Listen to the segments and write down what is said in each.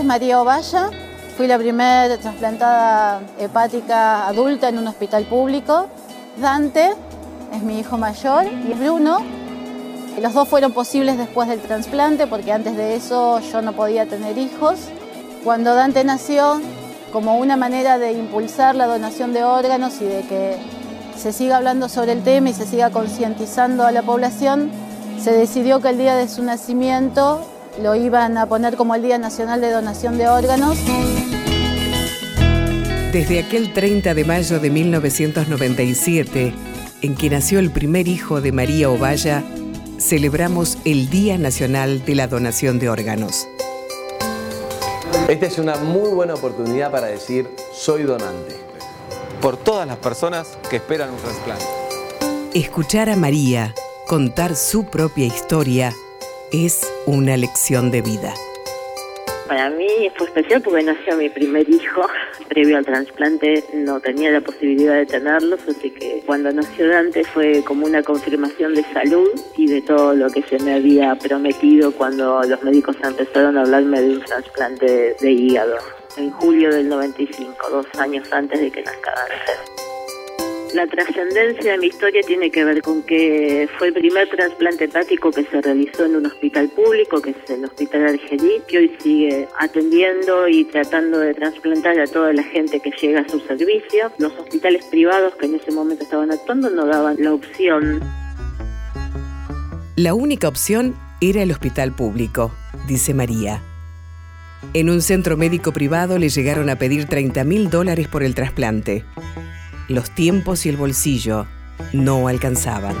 es María Ovalla. Fui la primera trasplantada hepática adulta en un hospital público. Dante es mi hijo mayor y Bruno. Los dos fueron posibles después del trasplante porque antes de eso yo no podía tener hijos. Cuando Dante nació, como una manera de impulsar la donación de órganos y de que se siga hablando sobre el tema y se siga concientizando a la población, se decidió que el día de su nacimiento lo iban a poner como el Día Nacional de Donación de Órganos. Desde aquel 30 de mayo de 1997, en que nació el primer hijo de María Ovalla, celebramos el Día Nacional de la Donación de Órganos. Esta es una muy buena oportunidad para decir soy donante. Por todas las personas que esperan un trasplante. Escuchar a María contar su propia historia es una lección de vida. Para mí fue especial porque nació mi primer hijo. Previo al trasplante no tenía la posibilidad de tenerlos, así que cuando nació Dante fue como una confirmación de salud y de todo lo que se me había prometido cuando los médicos empezaron a hablarme de un trasplante de hígado. En julio del 95, dos años antes de que nazca. La trascendencia de mi historia tiene que ver con que fue el primer trasplante hepático que se realizó en un hospital público, que es el Hospital Argelí, que hoy sigue atendiendo y tratando de trasplantar a toda la gente que llega a su servicio. Los hospitales privados que en ese momento estaban actuando no daban la opción. La única opción era el hospital público, dice María. En un centro médico privado le llegaron a pedir 30 mil dólares por el trasplante los tiempos y el bolsillo no alcanzaban.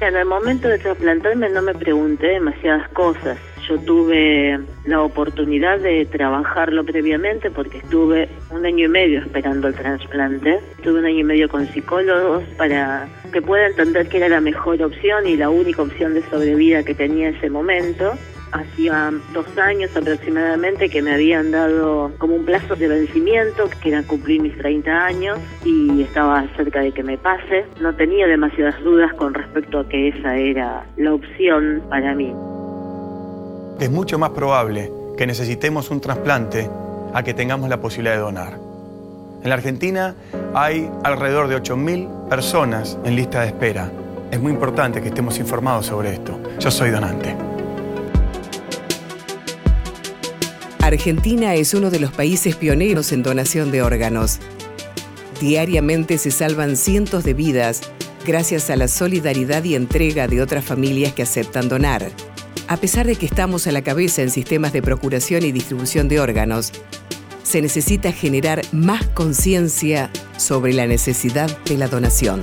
En el momento de trasplantarme no me pregunté demasiadas cosas. Yo tuve la oportunidad de trabajarlo previamente porque estuve un año y medio esperando el trasplante. Estuve un año y medio con psicólogos para que pueda entender que era la mejor opción y la única opción de sobrevida que tenía en ese momento hacía dos años aproximadamente que me habían dado como un plazo de vencimiento, que era cumplir mis 30 años y estaba cerca de que me pase. No tenía demasiadas dudas con respecto a que esa era la opción para mí. Es mucho más probable que necesitemos un trasplante a que tengamos la posibilidad de donar. En la Argentina hay alrededor de 8.000 personas en lista de espera. Es muy importante que estemos informados sobre esto. Yo soy donante. Argentina es uno de los países pioneros en donación de órganos. Diariamente se salvan cientos de vidas gracias a la solidaridad y entrega de otras familias que aceptan donar. A pesar de que estamos a la cabeza en sistemas de procuración y distribución de órganos, se necesita generar más conciencia sobre la necesidad de la donación.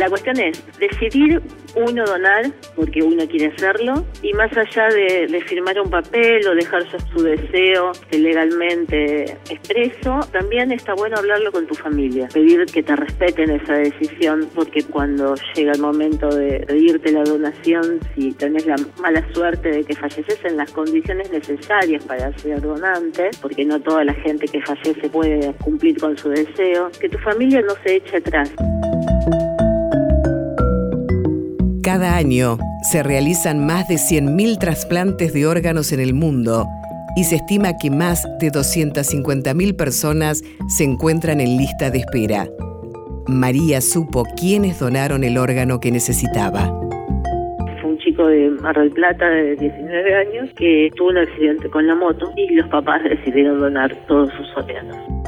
La cuestión es decidir uno donar porque uno quiere hacerlo y más allá de, firmar un papel o dejar su deseo legalmente expreso, también está bueno hablarlo con tu familia, pedir que te respeten esa decisión porque cuando llega el momento de pedirte la donación, si tenés la mala suerte de que falleces en las condiciones necesarias para ser donante, porque no toda la gente que fallece puede cumplir con su deseo, que tu familia no se eche atrás. Cada año se realizan más de 100.000 trasplantes de órganos en el mundo y se estima que más de 250.000 personas se encuentran en lista de espera. María supo quiénes donaron el órgano que necesitaba. Fue un chico de Mar del Plata de 19 años que tuvo un accidente con la moto y los papás decidieron donar todos sus órganos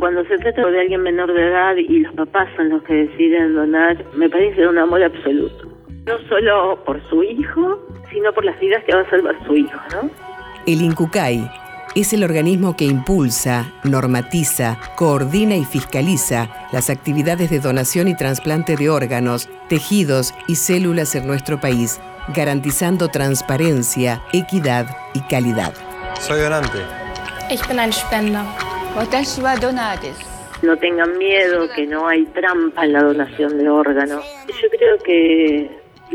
cuando se trata de alguien menor de edad y los papás son los que deciden donar, me parece un amor absoluto. No solo por su hijo, sino por las vidas que va a salvar su hijo, ¿no? El INCUCAI es el organismo que impulsa, normatiza, coordina y fiscaliza las actividades de donación y trasplante de órganos, tejidos y células en nuestro país, garantizando transparencia, equidad y calidad. Soy donante. Ich bin ein Spender. No tengan miedo, que no hay trampa en la donación de órganos. Yo creo que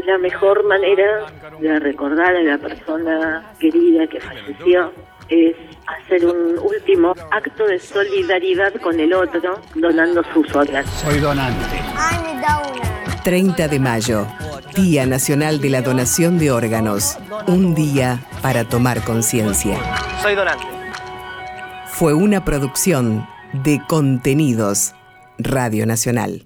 la mejor manera de recordar a la persona querida que falleció es hacer un último acto de solidaridad con el otro donando sus órganos. Soy donante. 30 de mayo, Día Nacional de la Donación de Órganos. Un día para tomar conciencia. Soy donante. Fue una producción de Contenidos Radio Nacional.